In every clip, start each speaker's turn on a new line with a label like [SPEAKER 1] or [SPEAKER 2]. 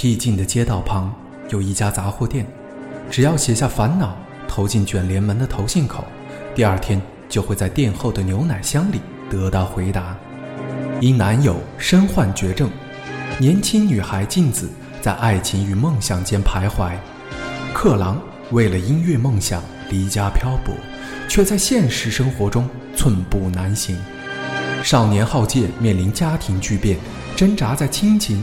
[SPEAKER 1] 僻静的街道旁有一家杂货店，只要写下烦恼，投进卷帘门的投信口，第二天就会在店后的牛奶箱里得到回答。因男友身患绝症，年轻女孩静子在爱情与梦想间徘徊。克郎为了音乐梦想离家漂泊，却在现实生活中寸步难行。少年浩介面临家庭巨变，挣扎在亲情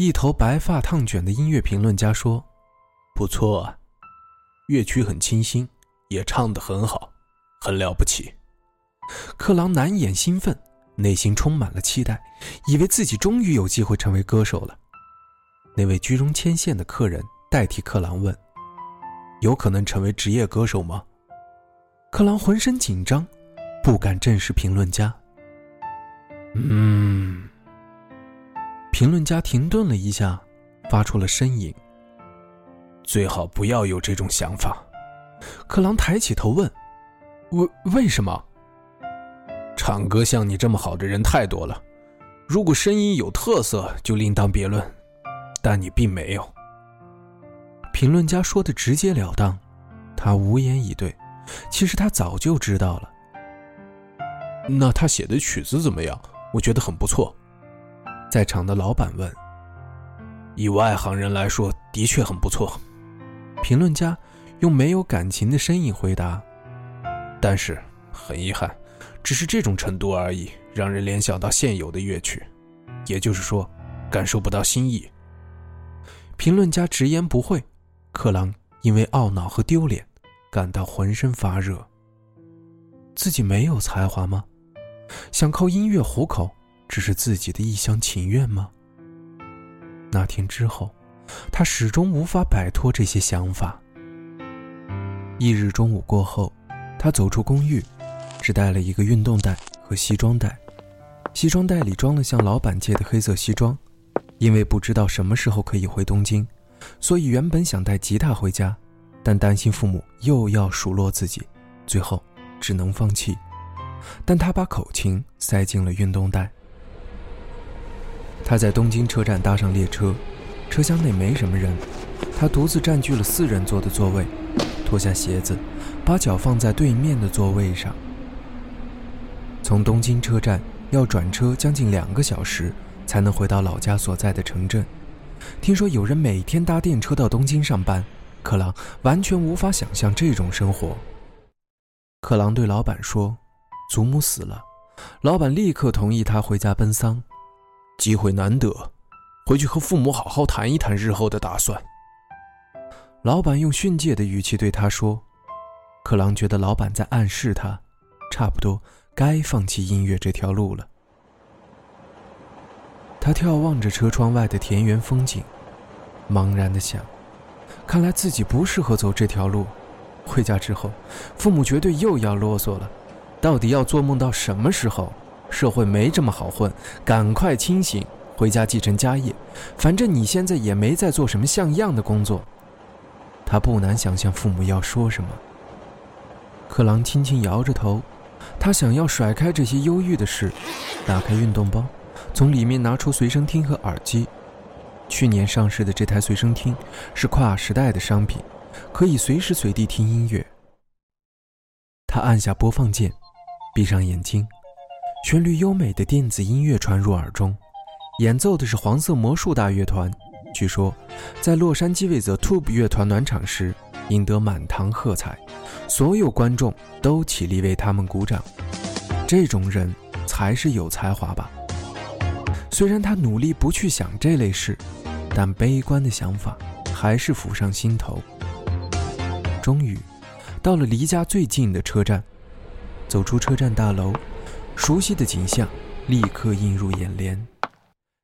[SPEAKER 2] 一头白发烫卷的音乐评论家说：“不错啊，乐曲很清新，也唱得很好，很了不起。”克朗难掩兴奋，内心充满了期待，以为自己终于有机会成为歌手了。那位居中牵线的客人代替克朗问：“有可能成为职业歌手吗？”克朗浑身紧张，不敢正视评论家。嗯，评论家停顿了一下，发出了呻吟。最好不要有这种想法。克朗抬起头问：“为为什么？”唱歌像你这么好的人太多了，如果声音有特色就另当别论，但你并没有。评论家说的直截了当，他无言以对。其实他早就知道了。那他写的曲子怎么样？我觉得很不错。在场的老板问。以外行人来说，的确很不错。评论家用没有感情的声音回答。但是很遗憾。只是这种程度而已，让人联想到现有的乐曲，也就是说，感受不到新意。评论家直言不讳，克朗因为懊恼和丢脸，感到浑身发热。自己没有才华吗？想靠音乐糊口，只是自己的一厢情愿吗？那天之后，他始终无法摆脱这些想法。一日中午过后，他走出公寓。只带了一个运动袋和西装袋，西装袋里装了向老板借的黑色西装。因为不知道什么时候可以回东京，所以原本想带吉他回家，但担心父母又要数落自己，最后只能放弃。但他把口琴塞进了运动袋。他在东京车站搭上列车，车厢内没什么人，他独自占据了四人座的座位，脱下鞋子，把脚放在对面的座位上。从东京车站要转车将近两个小时，才能回到老家所在的城镇。听说有人每天搭电车到东京上班，克朗完全无法想象这种生活。克朗对老板说：“祖母死了。”老板立刻同意他回家奔丧。机会难得，回去和父母好好谈一谈日后的打算。老板用训诫的语气对他说：“克朗觉得老板在暗示他，差不多。”该放弃音乐这条路了。他眺望着车窗外的田园风景，茫然的想：看来自己不适合走这条路。回家之后，父母绝对又要啰嗦了。到底要做梦到什么时候？社会没这么好混，赶快清醒，回家继承家业。反正你现在也没在做什么像样的工作。他不难想象父母要说什么。克朗轻轻摇着头。他想要甩开这些忧郁的事，打开运动包，从里面拿出随身听和耳机。去年上市的这台随身听是跨时代的商品，可以随时随地听音乐。他按下播放键，闭上眼睛，旋律优美的电子音乐传入耳中，演奏的是黄色魔术大乐团。据说，在洛杉矶为 The Tube 乐团暖场时。赢得满堂喝彩，所有观众都起立为他们鼓掌。这种人才是有才华吧？虽然他努力不去想这类事，但悲观的想法还是浮上心头。终于，到了离家最近的车站，走出车站大楼，熟悉的景象立刻映入眼帘。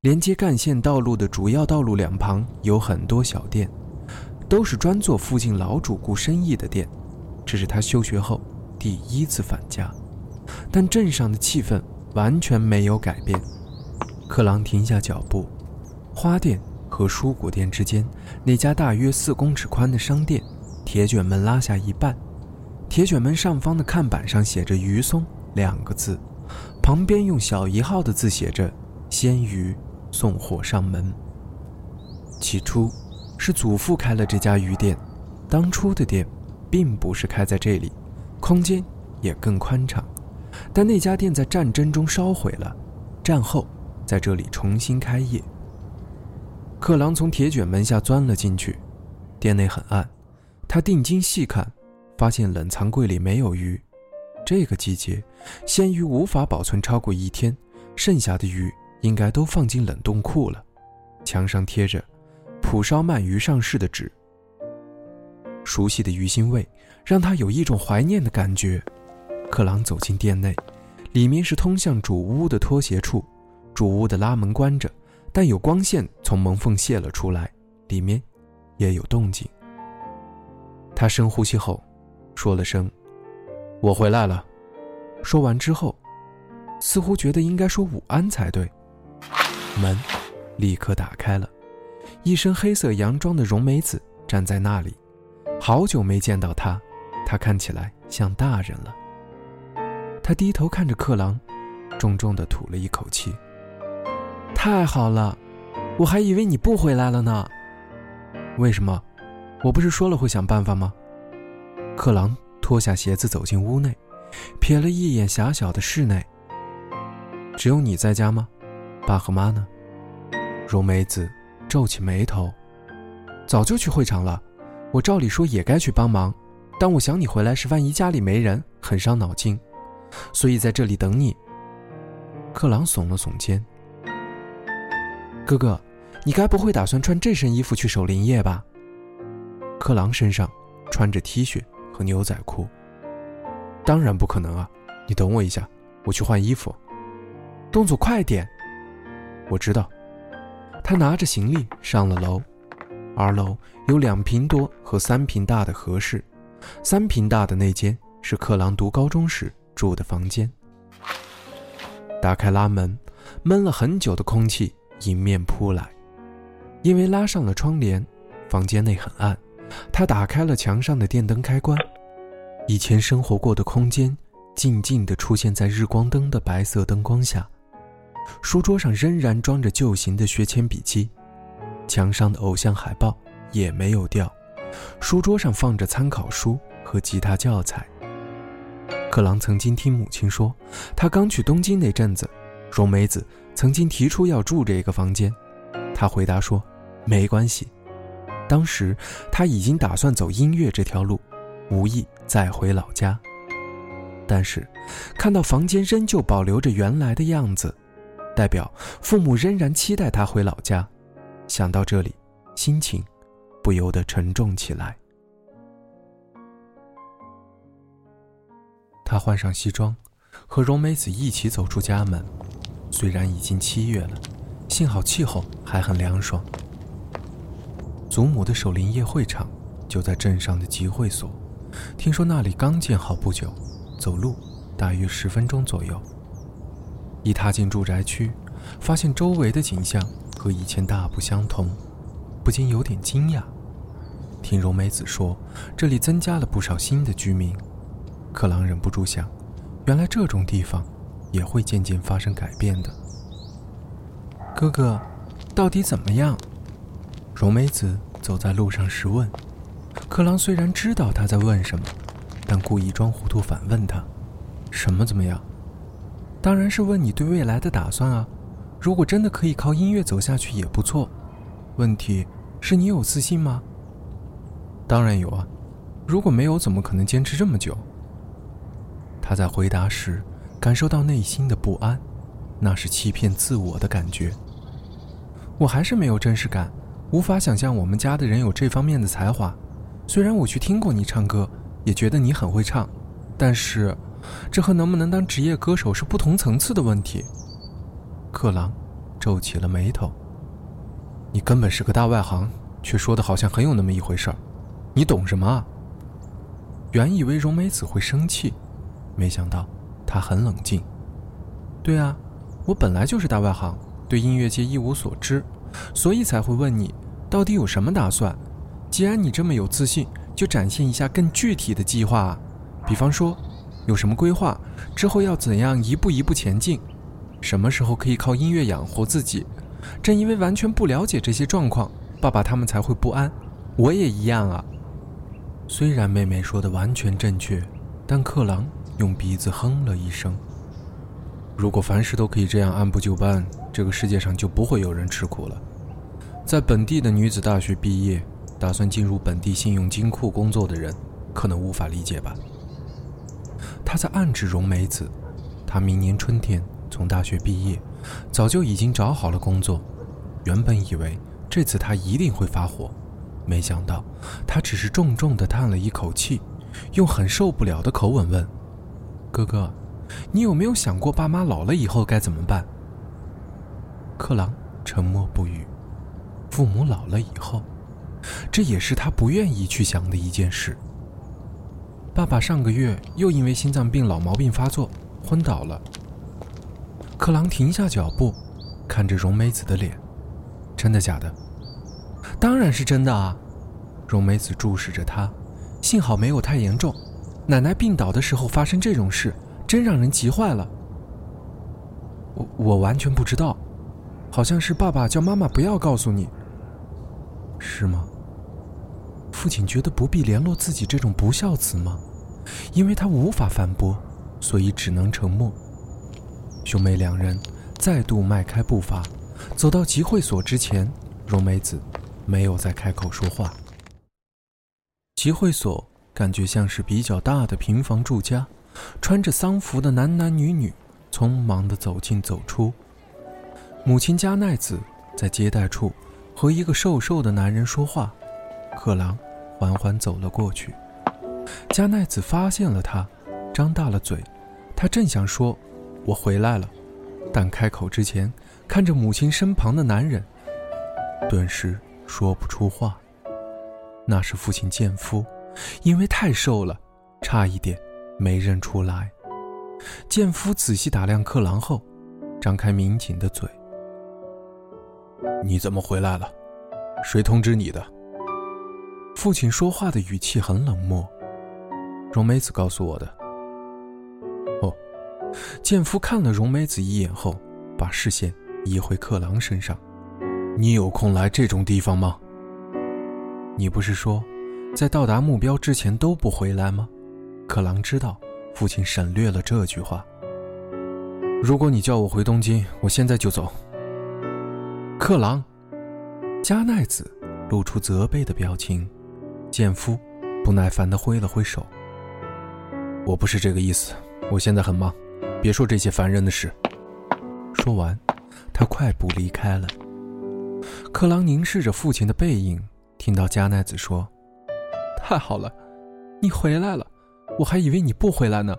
[SPEAKER 2] 连接干线道路的主要道路两旁有很多小店，都是专做附近老主顾生意的店。这是他休学后第一次返家，但镇上的气氛完全没有改变。克朗停下脚步，花店和蔬果店之间那家大约四公尺宽的商店，铁卷门拉下一半，铁卷门上方的看板上写着“鱼松”两个字，旁边用小一号的字写着“鲜鱼送货上门”。起初，是祖父开了这家鱼店，当初的店。并不是开在这里，空间也更宽敞，但那家店在战争中烧毁了，战后在这里重新开业。克朗从铁卷门下钻了进去，店内很暗，他定睛细看，发现冷藏柜里没有鱼。这个季节，鲜鱼无法保存超过一天，剩下的鱼应该都放进冷冻库了。墙上贴着“蒲烧鳗鱼上市”的纸。熟悉的鱼腥味让他有一种怀念的感觉。克朗走进店内，里面是通向主屋的拖鞋处，主屋的拉门关着，但有光线从门缝泄了出来，里面也有动静。他深呼吸后，说了声：“我回来了。”说完之后，似乎觉得应该说午安才对。门立刻打开了，一身黑色洋装的荣美子站在那里。好久没见到他，他看起来像大人了。他低头看着克郎，重重的吐了一口气。太好了，我还以为你不回来了呢。为什么？我不是说了会想办法吗？克郎脱下鞋子走进屋内，瞥了一眼狭小的室内。只有你在家吗？爸和妈呢？荣梅子皱起眉头，早就去会场了。我照理说也该去帮忙，但我想你回来时，万一家里没人，很伤脑筋，所以在这里等你。克朗耸了耸肩。哥哥，你该不会打算穿这身衣服去守灵夜吧？克朗身上穿着 T 恤和牛仔裤。当然不可能啊！你等我一下，我去换衣服。动作快点。我知道。他拿着行李上了楼。二楼有两平多和三平大的合适，三平大的那间是克朗读高中时住的房间。打开拉门，闷了很久的空气迎面扑来。因为拉上了窗帘，房间内很暗。他打开了墙上的电灯开关，以前生活过的空间静静地出现在日光灯的白色灯光下。书桌上仍然装着旧型的削铅笔机。墙上的偶像海报也没有掉，书桌上放着参考书和吉他教材。克朗曾经听母亲说，他刚去东京那阵子，荣美子曾经提出要住这个房间，他回答说没关系。当时他已经打算走音乐这条路，无意再回老家。但是看到房间仍旧保留着原来的样子，代表父母仍然期待他回老家。想到这里，心情不由得沉重起来。他换上西装，和荣美子一起走出家门。虽然已经七月了，幸好气候还很凉爽。祖母的守灵夜会场就在镇上的集会所，听说那里刚建好不久，走路大约十分钟左右。一踏进住宅区，发现周围的景象。和以前大不相同，不禁有点惊讶。听荣美子说，这里增加了不少新的居民。克朗忍不住想，原来这种地方也会渐渐发生改变的。哥哥，到底怎么样？荣美子走在路上时问。克朗虽然知道他在问什么，但故意装糊涂反问他：“什么怎么样？当然是问你对未来的打算啊。”如果真的可以靠音乐走下去也不错，问题是你有自信吗？当然有啊，如果没有，怎么可能坚持这么久？他在回答时感受到内心的不安，那是欺骗自我的感觉。我还是没有真实感，无法想象我们家的人有这方面的才华。虽然我去听过你唱歌，也觉得你很会唱，但是这和能不能当职业歌手是不同层次的问题。克朗
[SPEAKER 1] 皱起了眉头。你根本是个大外行，却说的好像很有那么一回事儿。你懂什么啊？原以为荣美子会生气，没想到她很冷静。对啊，我本来就是大外行，对音乐界一无所知，所以才会问你，到底有什么打算？既然你这么有自信，就展现一下更具体的计划，比方说，有什么规划？之后要怎样一步一步前进？什么时候可以靠音乐养活自己？正因为完全不了解这些状况，爸爸他们才会不安。我也一样啊。虽然妹妹说的完全正确，但克朗用鼻子哼了一声。如果凡事都可以这样按部就班，这个世界上就不会有人吃苦了。在本地的女子大学毕业，打算进入本地信用金库工作的人，可能无法理解吧？他在暗指荣美子，她明年春天从大学毕业。早就已经找好了工作，原本以为这次他一定会发火，没想到他只是重重地叹了一口气，用很受不了的口吻问：“哥哥，你有没有想过爸妈老了以后该怎么办？”克朗沉默不语。父母老了以后，这也是他不愿意去想的一件事。爸爸上个月又因为心脏病老毛病发作，昏倒了。克朗停下脚步，看着荣美子的脸，真的假的？当然是真的啊！荣美子注视着他，幸好没有太严重。奶奶病倒的时候发生这种事，真让人急坏了。我我完全不知道，好像是爸爸叫妈妈不要告诉你，是吗？父亲觉得不必联络自己这种不孝子吗？因为他无法反驳，所以只能沉默。兄妹两人再度迈开步伐，走到集会所之前，荣美子没有再开口说话。集会所感觉像是比较大的平房住家，穿着丧服的男男女女匆忙地走进走出。母亲加奈子在接待处和一个瘦瘦的男人说话，克朗缓缓走了过去。加奈子发现了他，张大了嘴，他正想说。我回来了，但开口之前，看着母亲身旁的男人，顿时说不出话。那是父亲健夫，因为太瘦了，差一点没认出来。健夫仔细打量克郎后，张开抿紧的嘴：“你怎么回来了？谁通知你的？”父亲说话的语气很冷漠。荣美子告诉我的。哦剑夫看了荣美子一眼后，把视线移回克郎身上。你有空来这种地方吗？你不是说，在到达目标之前都不回来吗？克郎知道，父亲省略了这句话。如果你叫我回东京，我现在就走。克郎，加奈子露出责备的表情。剑夫不耐烦地挥了挥手。我不是这个意思，我现在很忙。别说这些烦人的事。说完，他快步离开了。克朗凝视着父亲的背影，听到加奈子说：“太好了，你回来了，我还以为你不回来呢。”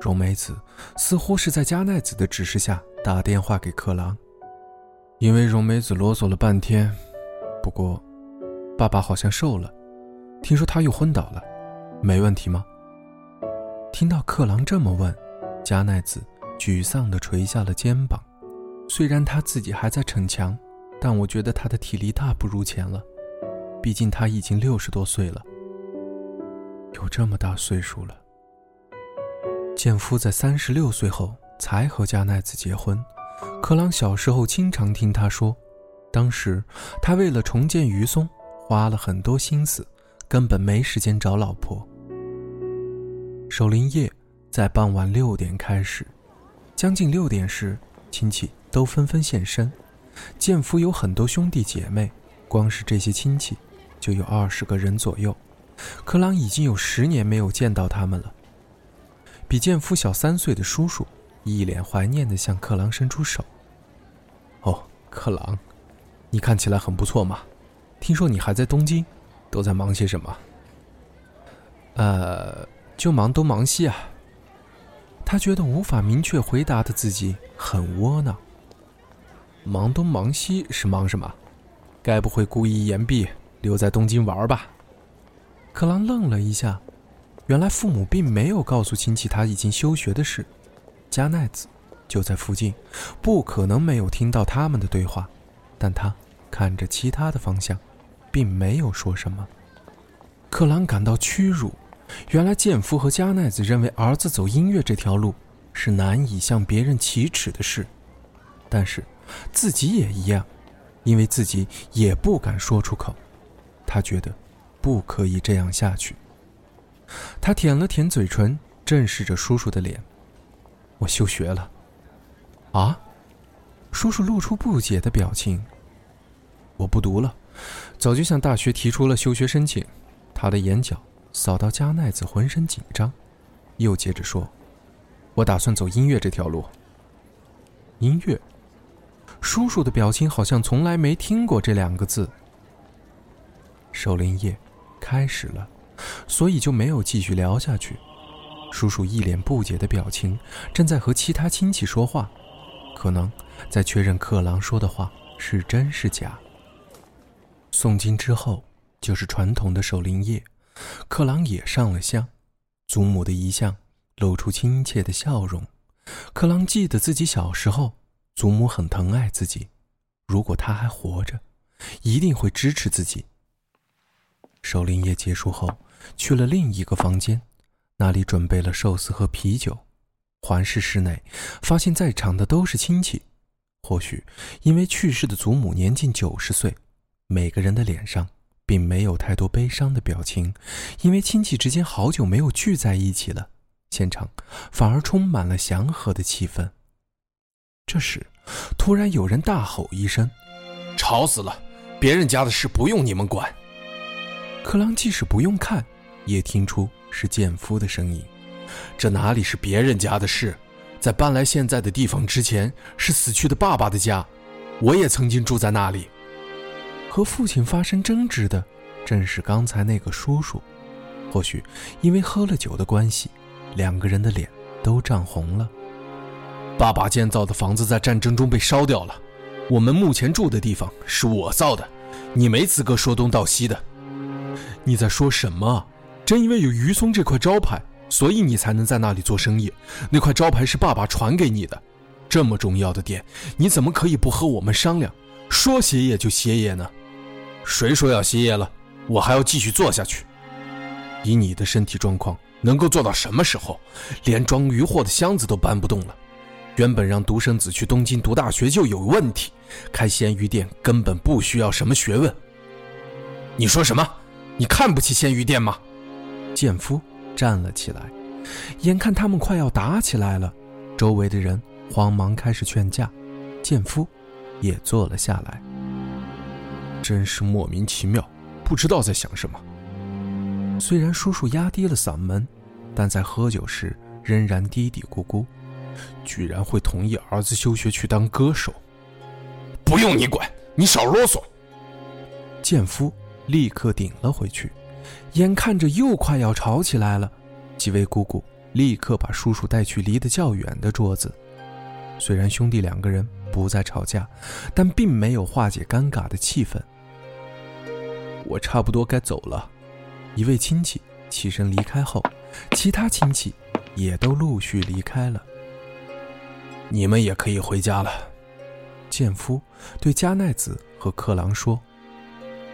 [SPEAKER 1] 荣美子似乎是在加奈子的指示下打电话给克朗，因为荣美子啰嗦了半天。不过，爸爸好像瘦了，听说他又昏倒了，没问题吗？听到克朗这么问。加奈子沮丧地垂下了肩膀，虽然他自己还在逞强，但我觉得他的体力大不如前了。毕竟他已经六十多岁了，有这么大岁数了。健夫在三十六岁后才和加奈子结婚。克朗小时候经常听他说，当时他为了重建鱼松，花了很多心思，根本没时间找老婆。守灵夜。在傍晚六点开始，将近六点时，亲戚都纷纷现身。建夫有很多兄弟姐妹，光是这些亲戚，就有二十个人左右。克朗已经有十年没有见到他们了。比建夫小三岁的叔叔，一脸怀念地向克朗伸出手。哦，克朗，你看起来很不错嘛。听说你还在东京，都在忙些什么？呃，就忙东忙西啊。他觉得无法明确回答的自己很窝囊。
[SPEAKER 2] 忙东忙西是忙什么？该不会故意延毕留在东京玩吧？克朗愣了一下，原来父母并没有告诉亲戚他已经休学的事。加奈子就在附近，不可能没有听到他们的对话，但他看着其他的方向，并没有说什么。克朗感到屈辱，原来剑夫和加奈子认为儿子走音乐这条路是难以向别人启齿的事，但是自己也一样，因为自己也不敢说出口。他觉得不可以这样下去。他舔了舔嘴唇，正视着叔叔的脸。我休学了，啊！叔叔露出不解的表情。我不读了，早就向大学提出了休学申请。他的眼角扫到加奈子，浑身紧张，又接着说：“我打算走音乐这条路。”音乐，叔叔的表情好像从来没听过这两个字。守灵夜开始了，所以就没有继续聊下去。叔叔一脸不解的表情，正在和其他亲戚说话，可能在确认克郎说的话是真是假。诵经之后就是传统的守灵夜，克郎也上了香，祖母的遗像露出亲切的笑容。克郎记得自己小时候，祖母很疼爱自己，如果他还活着，一定会支持自己。守灵夜结束后，去了另一个房间。那里准备了寿司和啤酒，环视室内，发现在场的都是亲戚。或许因为去世的祖母年近九十岁，每个人的脸上并没有太多悲伤的表情，因为亲戚之间好久没有聚在一起了，现场反而充满了祥和的气氛。这时，突然有人大吼一声：“
[SPEAKER 3] 吵死了！别人家的事不用你们管。”
[SPEAKER 2] 克朗即使不用看，也听出。是剑夫的声音，
[SPEAKER 3] 这哪里是别人家的事？在搬来现在的地方之前，是死去的爸爸的家，我也曾经住在那里。
[SPEAKER 2] 和父亲发生争执的，正是刚才那个叔叔。或许因为喝了酒的关系，两个人的脸都涨红了。
[SPEAKER 3] 爸爸建造的房子在战争中被烧掉了，我们目前住的地方是我造的，你没资格说东道西的。
[SPEAKER 2] 你在说什么？正因为有于松这块招牌，所以你才能在那里做生意。那块招牌是爸爸传给你的，这么重要的店，你怎么可以不和我们商量？说歇业就歇业呢？
[SPEAKER 3] 谁说要歇业了？我还要继续做下去。以你的身体状况，能够做到什么时候？连装鱼货的箱子都搬不动了。原本让独生子去东京读大学就有问题，开鲜鱼店根本不需要什么学问。你说什么？你看不起鲜鱼店吗？
[SPEAKER 2] 剑夫站了起来，眼看他们快要打起来了，周围的人慌忙开始劝架，剑夫也坐了下来。
[SPEAKER 3] 真是莫名其妙，不知道在想什么。
[SPEAKER 2] 虽然叔叔压低了嗓门，但在喝酒时仍然嘀嘀咕咕，
[SPEAKER 3] 居然会同意儿子休学去当歌手。不用你管，你少啰嗦。
[SPEAKER 2] 剑夫立刻顶了回去。眼看着又快要吵起来了，几位姑姑立刻把叔叔带去离得较远的桌子。虽然兄弟两个人不再吵架，但并没有化解尴尬的气氛。我差不多该走了。一位亲戚起身离开后，其他亲戚也都陆续离开了。
[SPEAKER 3] 你们也可以回家了。
[SPEAKER 2] 剑夫对加奈子和克郎说：“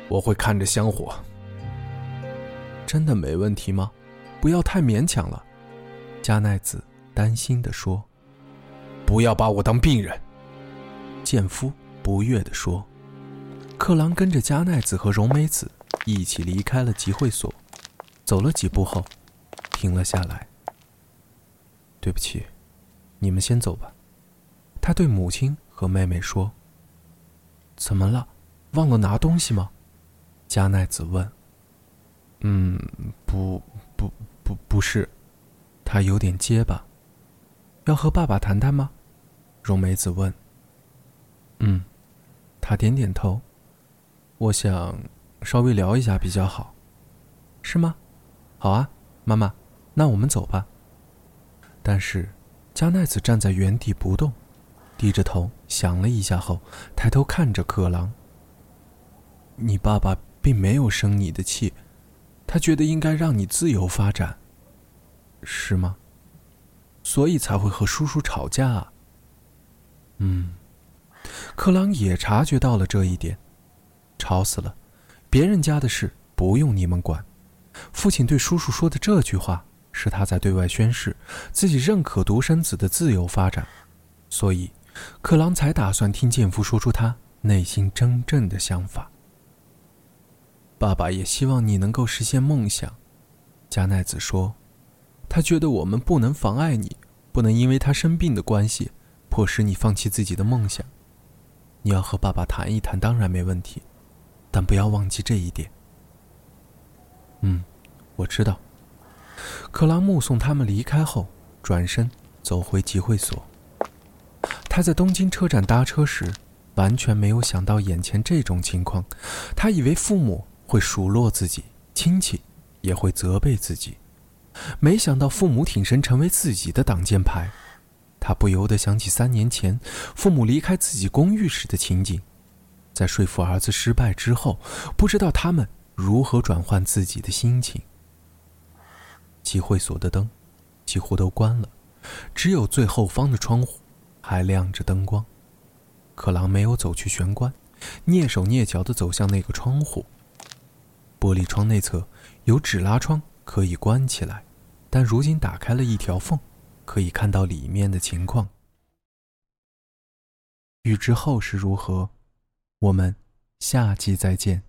[SPEAKER 3] 我会看着香火。”
[SPEAKER 2] 真的没问题吗？不要太勉强了。”加奈子担心地说。
[SPEAKER 3] “不要把我当病人。”
[SPEAKER 2] 剑夫不悦地说。克郎跟着加奈子和荣美子一起离开了集会所，走了几步后，停了下来。“对不起，你们先走吧。”他对母亲和妹妹说。“怎么了？忘了拿东西吗？”加奈子问。嗯，不，不，不，不是，他有点结巴。要和爸爸谈谈吗？荣梅子问。嗯，他点点头。我想稍微聊一下比较好，是吗？好啊，妈妈，那我们走吧。但是加奈子站在原地不动，低着头想了一下后，抬头看着克朗：“你爸爸并没有生你的气，他觉得应该让你自由发展，是吗？所以才会和叔叔吵架啊。”嗯，克朗也察觉到了这一点。吵死了，别人家的事不用你们管。父亲对叔叔说的这句话，是他在对外宣誓自己认可独生子的自由发展，所以。克朗才打算听剑夫说出他内心真正的想法。爸爸也希望你能够实现梦想，加奈子说。他觉得我们不能妨碍你，不能因为他生病的关系，迫使你放弃自己的梦想。你要和爸爸谈一谈，当然没问题，但不要忘记这一点。嗯，我知道。克朗目送他们离开后，转身走回集会所。他在东京车站搭车时，完全没有想到眼前这种情况。他以为父母会数落自己，亲戚也会责备自己，没想到父母挺身成为自己的挡箭牌。他不由得想起三年前父母离开自己公寓时的情景，在说服儿子失败之后，不知道他们如何转换自己的心情。集会所的灯几乎都关了，只有最后方的窗户。还亮着灯光，克朗没有走去玄关，蹑手蹑脚地走向那个窗户。玻璃窗内侧有纸拉窗，可以关起来，但如今打开了一条缝，可以看到里面的情况。欲知后事如何，我们下集再见。